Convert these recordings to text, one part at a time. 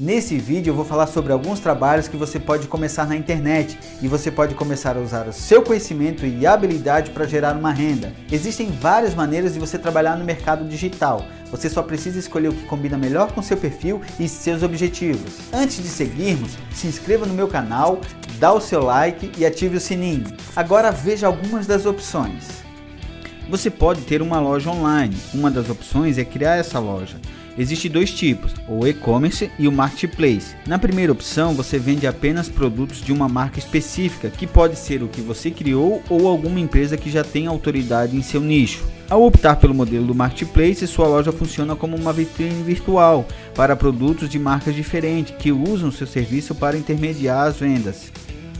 Nesse vídeo eu vou falar sobre alguns trabalhos que você pode começar na internet e você pode começar a usar o seu conhecimento e habilidade para gerar uma renda. Existem várias maneiras de você trabalhar no mercado digital. Você só precisa escolher o que combina melhor com seu perfil e seus objetivos. Antes de seguirmos, se inscreva no meu canal, dá o seu like e ative o sininho. Agora veja algumas das opções. Você pode ter uma loja online. Uma das opções é criar essa loja. Existem dois tipos, o e-commerce e o marketplace. Na primeira opção, você vende apenas produtos de uma marca específica, que pode ser o que você criou ou alguma empresa que já tem autoridade em seu nicho. Ao optar pelo modelo do marketplace, sua loja funciona como uma vitrine virtual para produtos de marcas diferentes que usam seu serviço para intermediar as vendas.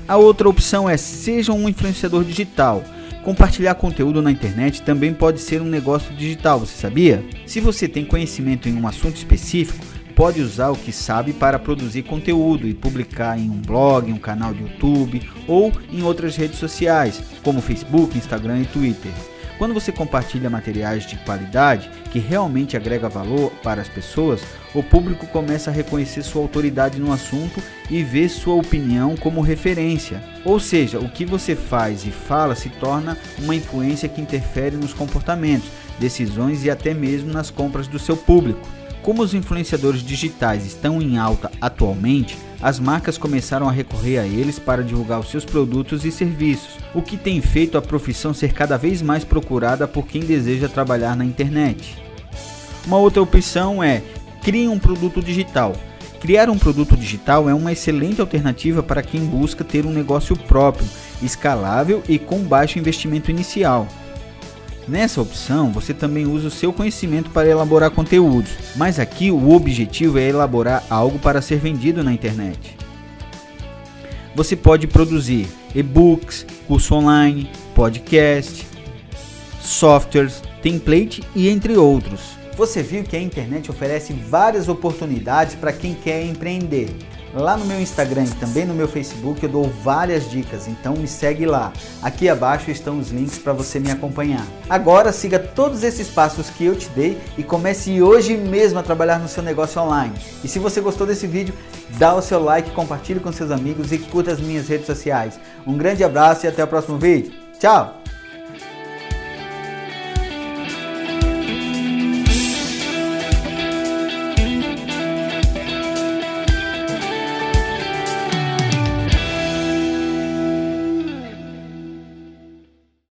A outra opção é seja um influenciador digital. Compartilhar conteúdo na internet também pode ser um negócio digital, você sabia? Se você tem conhecimento em um assunto específico, pode usar o que sabe para produzir conteúdo e publicar em um blog, um canal de YouTube ou em outras redes sociais, como Facebook, Instagram e Twitter. Quando você compartilha materiais de qualidade que realmente agrega valor para as pessoas, o público começa a reconhecer sua autoridade no assunto e vê sua opinião como referência. Ou seja, o que você faz e fala se torna uma influência que interfere nos comportamentos, decisões e até mesmo nas compras do seu público. Como os influenciadores digitais estão em alta atualmente, as marcas começaram a recorrer a eles para divulgar os seus produtos e serviços, o que tem feito a profissão ser cada vez mais procurada por quem deseja trabalhar na internet. Uma outra opção é crie um produto digital. Criar um produto digital é uma excelente alternativa para quem busca ter um negócio próprio, escalável e com baixo investimento inicial. Nessa opção, você também usa o seu conhecimento para elaborar conteúdos, mas aqui o objetivo é elaborar algo para ser vendido na internet. Você pode produzir e-books, curso online, podcast, softwares, template e entre outros. Você viu que a internet oferece várias oportunidades para quem quer empreender. Lá no meu Instagram e também no meu Facebook eu dou várias dicas, então me segue lá. Aqui abaixo estão os links para você me acompanhar. Agora siga todos esses passos que eu te dei e comece hoje mesmo a trabalhar no seu negócio online. E se você gostou desse vídeo, dá o seu like, compartilhe com seus amigos e curta as minhas redes sociais. Um grande abraço e até o próximo vídeo. Tchau!